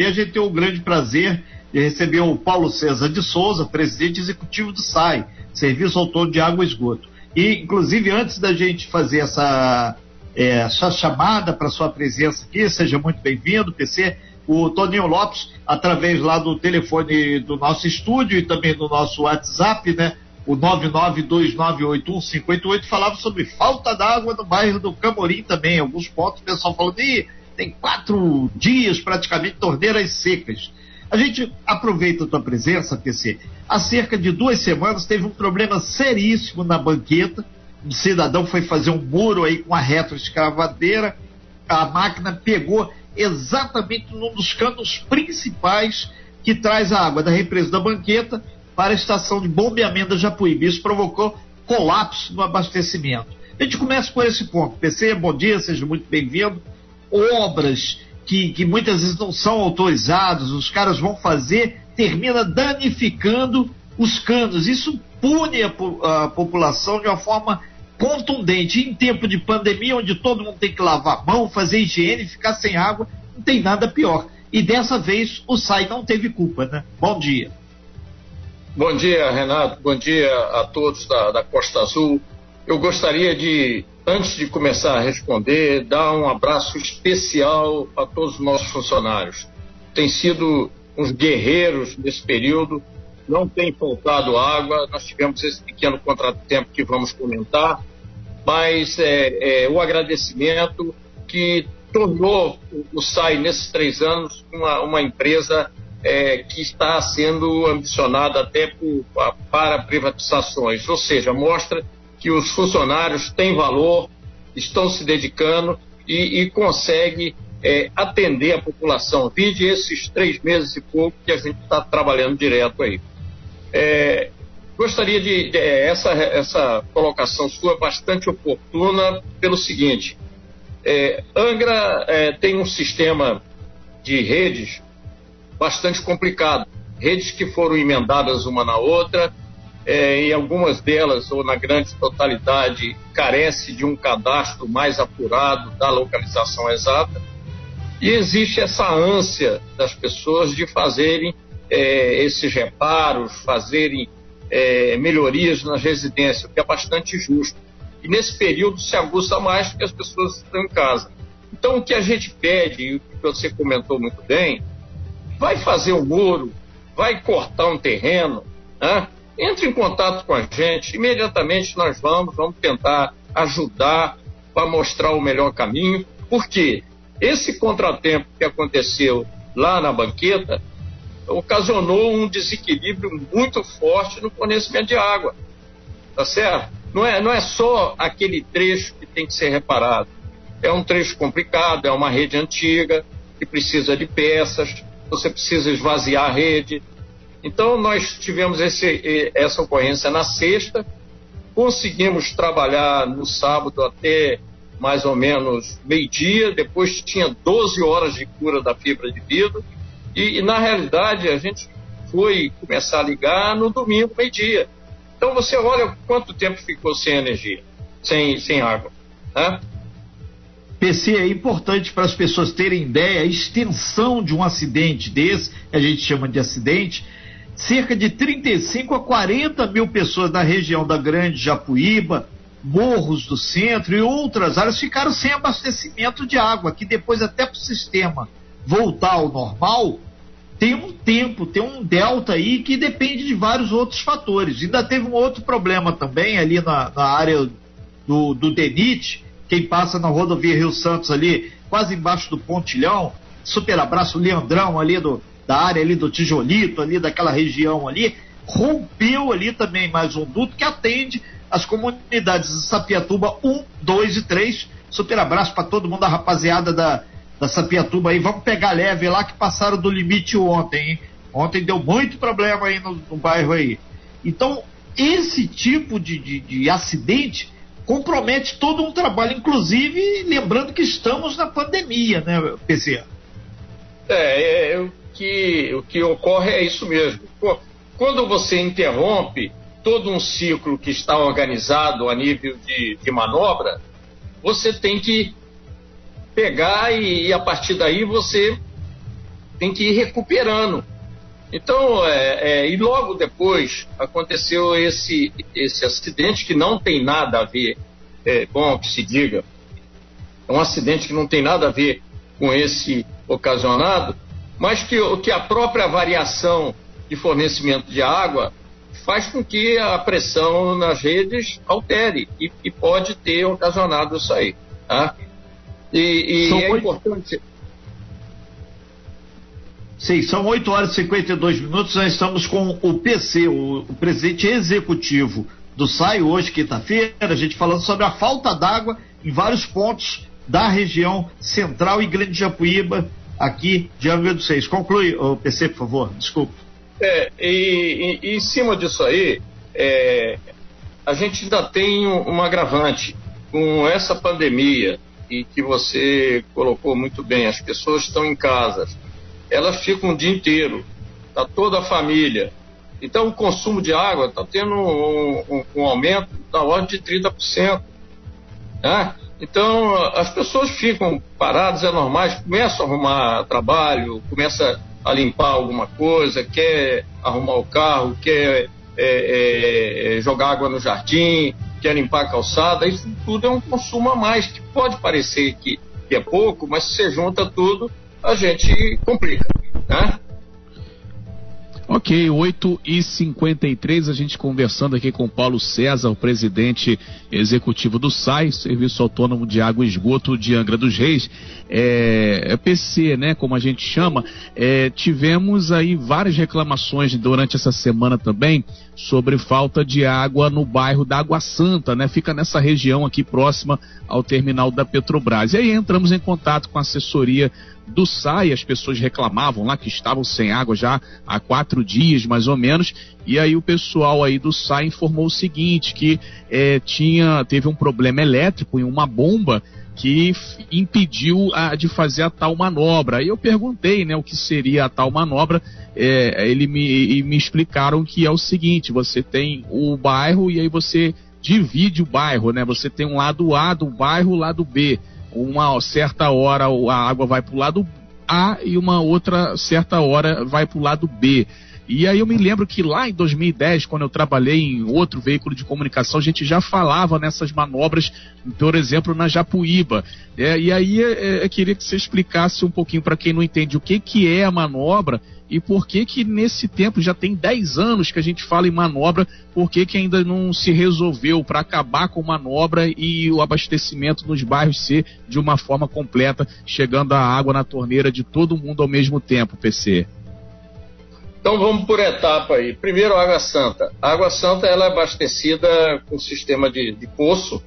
E a gente tem o grande prazer de receber o Paulo César de Souza, presidente executivo do SAI, Serviço Autônomo de Água e Esgoto. E, inclusive, antes da gente fazer essa, é, chamada para sua presença aqui, seja muito bem-vindo, PC, o Toninho Lopes, através lá do telefone do nosso estúdio e também do nosso WhatsApp, né? O 992981588 falava sobre falta d'água no bairro do Camorim também. Alguns pontos o pessoal falando, Ih, tem quatro dias praticamente torneiras secas. A gente aproveita a tua presença, PC. Há cerca de duas semanas teve um problema seríssimo na banqueta. Um cidadão foi fazer um muro aí com a retroescavadeira. A máquina pegou exatamente num dos canos principais que traz a água da represa da banqueta para a estação de bombeamento da Japuíba. Isso provocou colapso no abastecimento. A gente começa por esse ponto. PC, bom dia, seja muito bem-vindo. Obras que, que muitas vezes não são autorizadas, os caras vão fazer, termina danificando os canos. Isso pune a, a população de uma forma contundente. Em tempo de pandemia, onde todo mundo tem que lavar a mão, fazer higiene, ficar sem água, não tem nada pior. E dessa vez o SAI não teve culpa, né? Bom dia. Bom dia, Renato. Bom dia a todos da, da Costa Azul. Eu gostaria de, antes de começar a responder, dar um abraço especial a todos os nossos funcionários. Tem sido uns guerreiros nesse período, não tem faltado água, nós tivemos esse pequeno contratempo que vamos comentar, mas é, é, o agradecimento que tornou o SAI, nesses três anos, uma, uma empresa é, que está sendo ambicionada até por, para privatizações, ou seja, mostra que os funcionários têm valor, estão se dedicando e, e conseguem é, atender a população. Vide esses três meses e pouco que a gente está trabalhando direto aí. É, Gostaria de, de, é, essa essa colocação sua bastante oportuna pelo seguinte: é, Angra é, tem um sistema de redes bastante complicado, redes que foram emendadas uma na outra, é, e algumas delas, ou na grande totalidade, carece de um cadastro mais apurado da localização exata. E existe essa ânsia das pessoas de fazerem é, esses reparos, fazerem é, melhorias nas residências, o que é bastante justo. E nesse período se aguça mais porque as pessoas estão em casa. Então, o que a gente pede, e o que você comentou muito bem, vai fazer um muro, vai cortar um terreno, né? Entre em contato com a gente, imediatamente nós vamos, vamos tentar ajudar para mostrar o melhor caminho, porque esse contratempo que aconteceu lá na banqueta ocasionou um desequilíbrio muito forte no fornecimento de água. Tá certo? Não é, não é só aquele trecho que tem que ser reparado. É um trecho complicado, é uma rede antiga, que precisa de peças, você precisa esvaziar a rede. Então, nós tivemos esse, essa ocorrência na sexta, conseguimos trabalhar no sábado até mais ou menos meio-dia, depois tinha 12 horas de cura da fibra de vidro, e, e, na realidade, a gente foi começar a ligar no domingo, meio-dia. Então você olha quanto tempo ficou sem energia, sem, sem água. Né? PC, é importante para as pessoas terem ideia, a extensão de um acidente desse, a gente chama de acidente, cerca de 35 a 40 mil pessoas da região da Grande Japuíba, Morros do Centro e outras áreas ficaram sem abastecimento de água, que depois até para o sistema voltar ao normal, tem um tempo, tem um delta aí que depende de vários outros fatores. Ainda teve um outro problema também ali na, na área do, do DENIT, quem passa na rodovia Rio Santos ali, quase embaixo do pontilhão, super abraço Leandrão ali do, da área ali do Tijolito, ali daquela região ali, rompeu ali também mais um duto que atende as comunidades de Sapiatuba 1, 2 e 3. Super abraço para todo mundo, a rapaziada da, da Sapiatuba aí, vamos pegar leve lá que passaram do limite ontem, hein? Ontem deu muito problema aí no, no bairro aí. Então, esse tipo de, de, de, acidente compromete todo um trabalho, inclusive lembrando que estamos na pandemia, né, PC? É, é o, que, o que ocorre é isso mesmo. Quando você interrompe todo um ciclo que está organizado a nível de, de manobra, você tem que pegar e, e a partir daí você tem que ir recuperando. Então, é, é, e logo depois aconteceu esse, esse acidente que não tem nada a ver, é, bom que se diga, é um acidente que não tem nada a ver com esse ocasionado, mas que, que a própria variação de fornecimento de água faz com que a pressão nas redes altere e, e pode ter ocasionado isso aí. Tá? E, e é importante. Sim, são 8 horas e 52 minutos. Nós estamos com o PC, o, o presidente executivo do SAI, hoje, quinta-feira, a gente falando sobre a falta d'água em vários pontos da região central e Grande Japuíba, aqui de Angra dos Seis. Conclui, o PC, por favor, desculpe. É, e, e, em cima disso aí, é, a gente ainda tem um agravante com essa pandemia e que você colocou muito bem, as pessoas estão em casa, elas ficam o dia inteiro, está toda a família. Então o consumo de água está tendo um, um, um, aumento da ordem de 30%. Né? Então as pessoas ficam paradas, é normal, começam a arrumar trabalho, começam a limpar alguma coisa, quer arrumar o carro, quer é, é, é, jogar água no jardim, quer limpar a calçada, isso tudo é um consumo a mais, que pode parecer que, que é pouco, mas se você junta tudo, a gente complica. Né? Ok, 8 e 53 a gente conversando aqui com Paulo César, o presidente executivo do SAI, Serviço Autônomo de Água e Esgoto de Angra dos Reis, é, é PC, né, como a gente chama. É, tivemos aí várias reclamações durante essa semana também sobre falta de água no bairro da Água Santa, né, fica nessa região aqui próxima ao terminal da Petrobras. E aí entramos em contato com a assessoria do SAI, as pessoas reclamavam lá que estavam sem água já há quatro dias, mais ou menos, e aí o pessoal aí do SAI informou o seguinte, que é, tinha, teve um problema elétrico em uma bomba que impediu a, de fazer a tal manobra. Aí eu perguntei, né, o que seria a tal manobra, é, ele me, me explicaram que é o seguinte, você tem o bairro e aí você divide o bairro, né, você tem um lado A do bairro, lado B uma certa hora a água vai para o lado A e uma outra certa hora vai para o lado B. E aí eu me lembro que lá em 2010, quando eu trabalhei em outro veículo de comunicação, a gente já falava nessas manobras, por exemplo, na Japuíba. É, e aí é, é eu queria que você explicasse um pouquinho para quem não entende o que, que é a manobra e por que que nesse tempo, já tem 10 anos que a gente fala em manobra, por que que ainda não se resolveu para acabar com manobra e o abastecimento nos bairros ser de uma forma completa, chegando a água na torneira de todo mundo ao mesmo tempo, PC? Então vamos por etapa aí. Primeiro, a Água Santa. A Água Santa ela é abastecida com sistema de, de poço,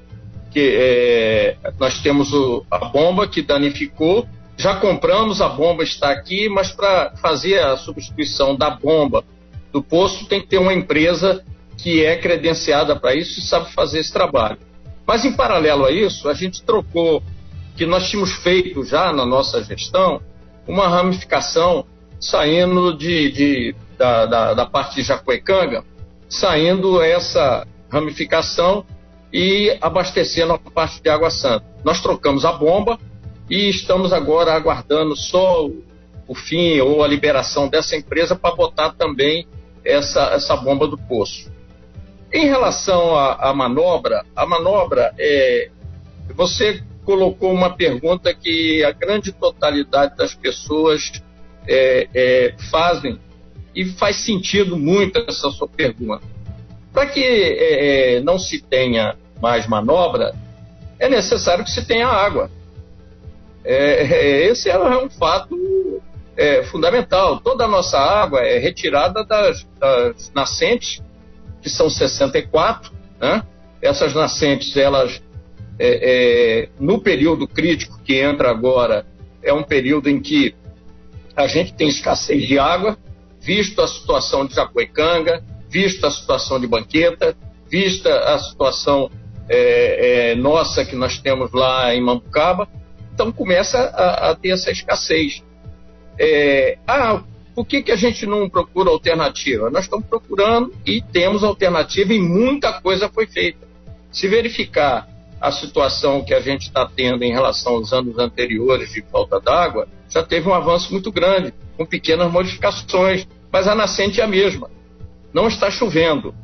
que é, nós temos o, a bomba que danificou, já compramos, a bomba está aqui, mas para fazer a substituição da bomba do poço tem que ter uma empresa que é credenciada para isso e sabe fazer esse trabalho. Mas em paralelo a isso, a gente trocou, que nós tínhamos feito já na nossa gestão, uma ramificação saindo de, de da, da, da, parte de Jacuecanga, saindo essa ramificação e abastecendo a parte de Água Santa. Nós trocamos a bomba e estamos agora aguardando só o fim ou a liberação dessa empresa para botar também essa, essa bomba do poço. Em relação à, manobra, a manobra é. Você colocou uma pergunta que a grande totalidade das pessoas é, é, fazem e faz sentido muito essa sua pergunta. Para que é, é, não se tenha mais manobra, é necessário que se tenha água. É, é, esse é um fato fundamental. Toda a nossa água é retirada das, das nascentes, que são 64. Né? Essas nascentes, elas, no período crítico que entra agora, é um período em que a gente tem escassez de água, visto a situação de Jacuecanga, visto a situação de Banqueta, vista a situação é, é, nossa que nós temos lá em Mambucaba, então começa a, a ter essa escassez. É, ah, por que, que a gente não procura alternativa? Nós estamos procurando e temos alternativa e muita coisa foi feita. Se verificar a situação que a gente está tendo em relação aos anos anteriores de falta d'água, já teve um avanço muito grande. com pequenas modificações, mas a nascente é a mesma. Não está chovendo.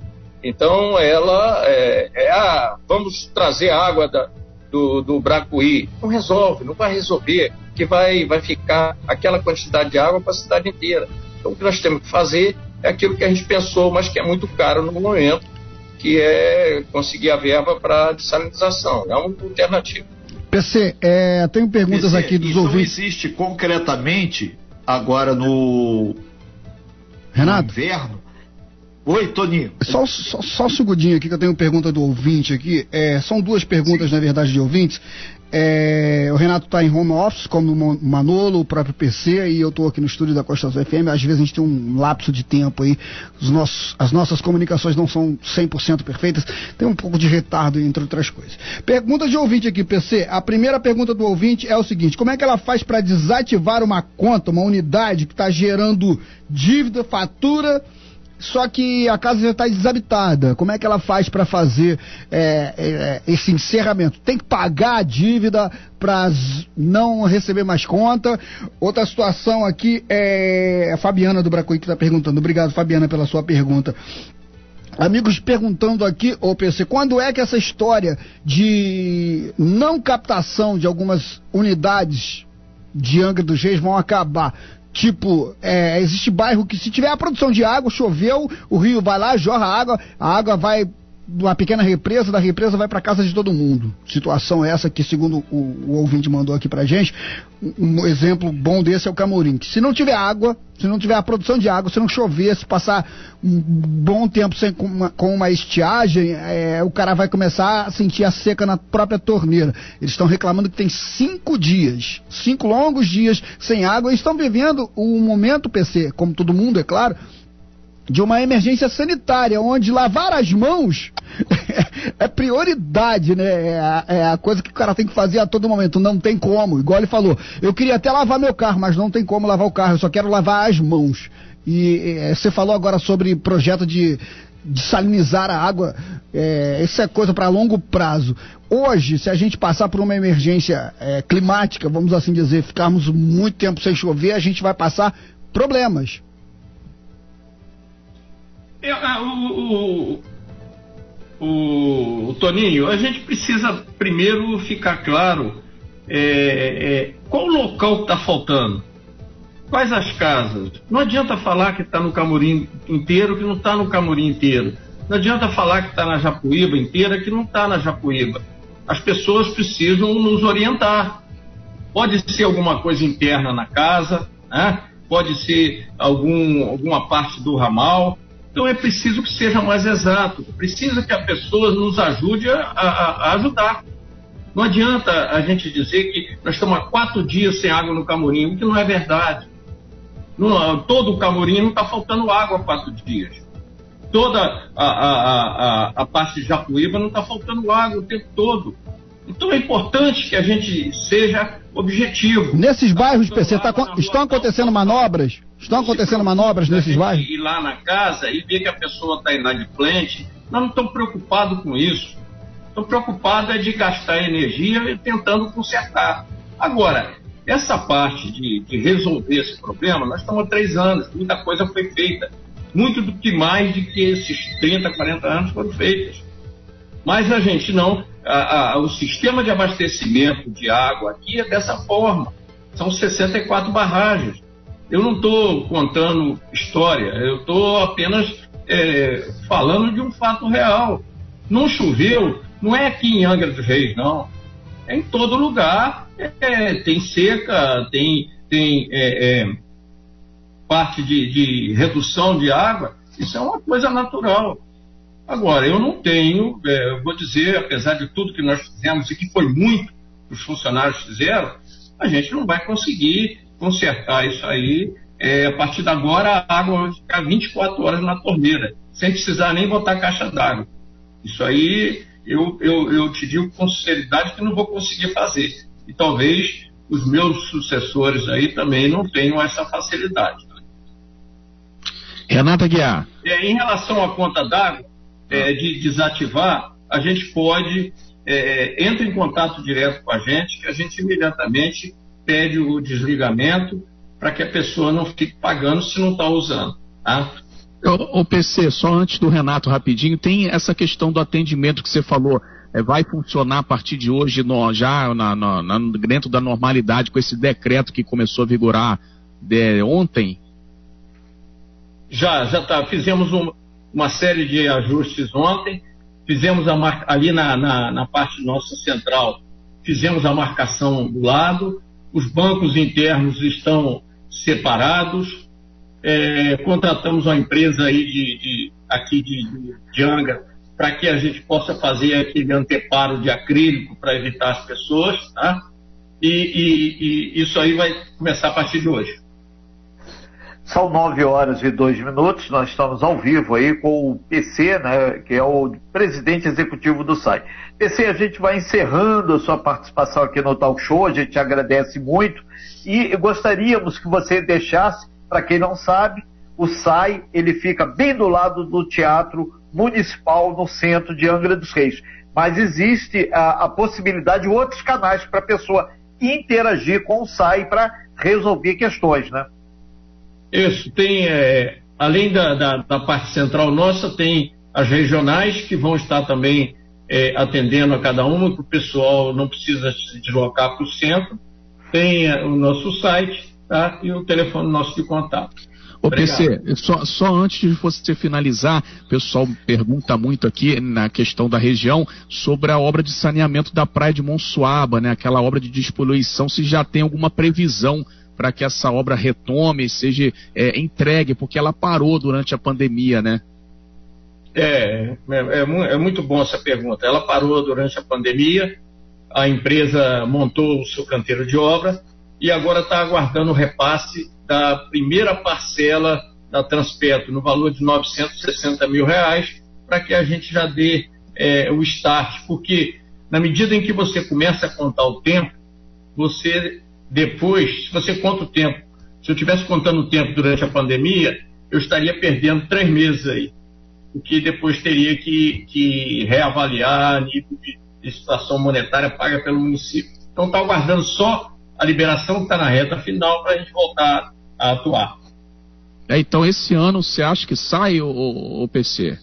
Então, ela é, é a. Vamos trazer água da, do, do Bracuí. Não resolve, não vai resolver, que vai, vai ficar aquela quantidade de água para a cidade inteira. Então, o que nós temos que fazer é aquilo que a gente pensou, mas que é muito caro no momento, que é conseguir a verba para dessalinização. É uma alternativa. PC, é, tenho perguntas PC, aqui dos isso ouvintes. Não existe concretamente agora no, Renato? no inverno. Oi, Toninho. Só, só, só um segundinho aqui que eu tenho pergunta do ouvinte aqui. É, são duas perguntas, Sim. na verdade, de ouvintes. É, o Renato está em home office, como o Manolo, o próprio PC, e eu estou aqui no estúdio da Costa Azul FM. Às vezes a gente tem um lapso de tempo aí, nossos, as nossas comunicações não são 100% perfeitas, tem um pouco de retardo, entre outras coisas. Pergunta de ouvinte aqui, PC. A primeira pergunta do ouvinte é o seguinte: como é que ela faz para desativar uma conta, uma unidade que está gerando dívida, fatura só que a casa já está desabitada. Como é que ela faz para fazer é, é, esse encerramento? Tem que pagar a dívida para não receber mais conta? Outra situação aqui é a Fabiana do Bracuí que está perguntando. Obrigado, Fabiana, pela sua pergunta. Amigos perguntando aqui, ô PC, quando é que essa história de não captação de algumas unidades de Angra dos Reis vão acabar? Tipo, é, existe bairro que se tiver a produção de água, choveu, o rio vai lá, jorra água, a água vai uma pequena represa, da represa vai para casa de todo mundo. Situação essa que, segundo o, o, ouvinte mandou aqui pra gente, um exemplo bom desse é o Camorim. Que se não tiver água, se não tiver a produção de água, se não chover, se passar um bom tempo sem, com, uma, com uma estiagem, é, o cara vai começar a sentir a seca na própria torneira. Eles estão reclamando que tem cinco dias, cinco longos dias sem água e estão vivendo um momento, PC, como todo mundo, é claro, de uma emergência sanitária, onde lavar as mãos é prioridade, né? É a, é a, coisa que o cara tem que fazer a todo momento. Não tem como. Igual ele falou, eu queria até lavar meu carro, mas não tem como lavar o carro, eu só quero lavar as mãos. E é, você falou agora sobre projeto de, de salinizar a água, é, isso é coisa para longo prazo. Hoje, se a gente passar por uma emergência é, climática, vamos assim dizer, ficarmos muito tempo sem chover, a gente vai passar problemas é, é, o, o, o, Toninho, a gente precisa primeiro ficar claro é, é, qual o local que está faltando. Quais as casas? Não adianta falar que está no Camorim inteiro, que não está no Camorim inteiro. Não adianta falar que está na Japuíba inteira, que não está na Japuíba. As pessoas precisam nos orientar. Pode ser alguma coisa interna na casa, né? pode ser algum, alguma parte do ramal, então é preciso que seja mais exato, precisa que a pessoa nos ajude a, a, a ajudar. Não adianta a gente dizer que nós estamos há quatro dias sem água no Camorim, o que não é verdade. No, todo o Camorim não está faltando água há quatro dias. Toda a, a, a, a parte de Japuíba não está faltando água o tempo todo. Então é importante que a gente seja objetivo. Nesses bairros, PC, tá, estão acontecendo manobras? Estão acontecendo manobras nesses bairros? Ir lá na casa e ver que a pessoa está inadimplente, nós não estamos preocupados com isso. Estou preocupado é de gastar energia tentando consertar. Agora, essa parte de, de, resolver esse problema, nós estamos há três anos, muita coisa foi feita. Muito do que mais de que esses 30, 40 anos foram feitos. Mas a gente não. A, a, o sistema de abastecimento de água aqui é dessa forma. São 64 barragens. Eu não estou contando história, eu estou apenas é, falando de um fato real. Não choveu, não é aqui em Angra dos Reis, não. É em todo lugar. É, tem seca, tem, tem é, é parte de, de redução de água. Isso é uma coisa natural. Agora, eu não tenho, é, eu vou dizer, apesar de tudo que nós fizemos e que foi muito que os funcionários fizeram, a gente não vai conseguir consertar isso aí. É, a partir de agora, a água vai ficar 24 horas na torneira, sem precisar nem botar caixa d'água. Isso aí, eu, eu, eu te digo com sinceridade que não vou conseguir fazer. E talvez os meus sucessores aí também não tenham essa facilidade. Renata Guiar. É, em relação à conta d'água, é, de desativar, a gente pode, é, entra em contato direto com a gente, que a gente imediatamente pede o desligamento para que a pessoa não fique pagando se não está usando. Tá? O, o, PC, só antes do Renato rapidinho, tem essa questão do atendimento que você falou. É, vai funcionar a partir de hoje no, já na, na, dentro da normalidade com esse decreto que começou a vigorar de, ontem? Já, já tá. Fizemos um, uma série de ajustes ontem. Fizemos ali na, na, na parte nossa central, fizemos a marcação do lado. Os bancos internos estão separados é, contratamos uma empresa aí de, de aqui de, de, para que a gente possa fazer aquele anteparo de acrílico para evitar as pessoas, tá? E, e, e, isso aí vai começar a partir de hoje. São nove horas e dois minutos, nós estamos ao vivo aí com o PC, né, que é o presidente executivo do SAI. PC, a gente vai encerrando a sua participação aqui no Talk Show, a gente agradece muito e gostaríamos que você deixasse para quem não sabe, o SAI ele fica bem do lado do Teatro Municipal no centro de Angra dos Reis. Mas existe a, a possibilidade de outros canais para a pessoa interagir com o SAI para resolver questões, né? Isso, tem, é, além da, da, da, parte central nossa, tem as regionais que vão estar também é, atendendo a cada uma, que o pessoal não precisa se deslocar para o centro. Tem é, o nosso site, tá? e o telefone nosso de contato. Ô PC, só, só antes de você finalizar, o pessoal pergunta muito aqui na questão da região sobre a obra de saneamento da praia de Monsuaba, né? Aquela obra de despoluição, se já tem alguma previsão para que essa obra retome, seja é, entregue, porque ela parou durante a pandemia, né? É, é, é, é muito bom essa pergunta. Ela parou durante a pandemia, a empresa montou o seu canteiro de obra, e agora está aguardando o repasse da primeira parcela da Transpetro no valor de 960 mil reais para que a gente já dê é, o start, porque na medida em que você começa a contar o tempo, você depois, se você conta o tempo, se eu estivesse contando o tempo durante a pandemia, eu estaria perdendo três meses aí, o que depois teria que, que reavaliar a nível de, situação monetária paga pelo município. Então está aguardando só a liberação está na reta final para a gente voltar a atuar. É, então, esse ano você acha que sai o, o PC?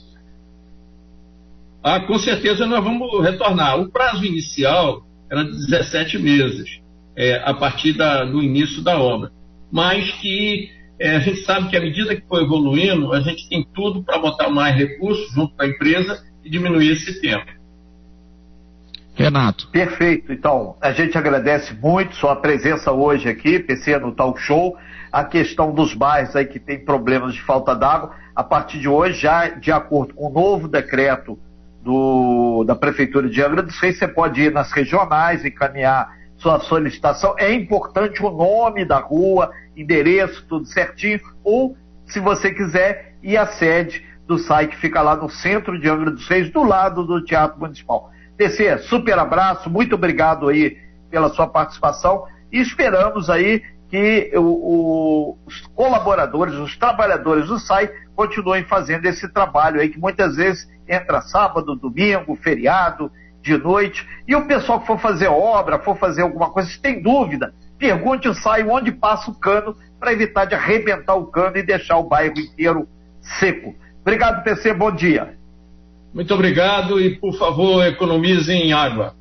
Ah, com certeza nós vamos retornar. O prazo inicial era de 17 meses, é, a partir da, do início da obra. Mas que é, a gente sabe que à medida que for evoluindo, a gente tem tudo para botar mais recursos junto com a empresa e diminuir esse tempo. Renato. Perfeito. Então, a gente agradece muito sua presença hoje aqui, PC no Talk Show. A questão dos bairros aí que tem problemas de falta d'água, a partir de hoje, já de acordo com o novo decreto do, da Prefeitura de Angra dos Reis, você pode ir nas regionais, encaminhar sua solicitação. É importante o nome da rua, endereço, tudo certinho, ou, se você quiser, ir à sede do SAI que fica lá no centro de Angra dos Reis, do lado do Teatro Municipal. TC, super abraço, muito obrigado aí pela sua participação e esperamos aí que o, o, os colaboradores, os trabalhadores do SAI continuem fazendo esse trabalho aí que muitas vezes entra sábado, domingo, feriado, de noite. E o pessoal que for fazer obra, for fazer alguma coisa, se tem dúvida, pergunte o SAI onde passa o cano para evitar de arrebentar o cano e deixar o bairro inteiro seco. Obrigado, PC, bom dia. Muito obrigado e, por favor, economizem água.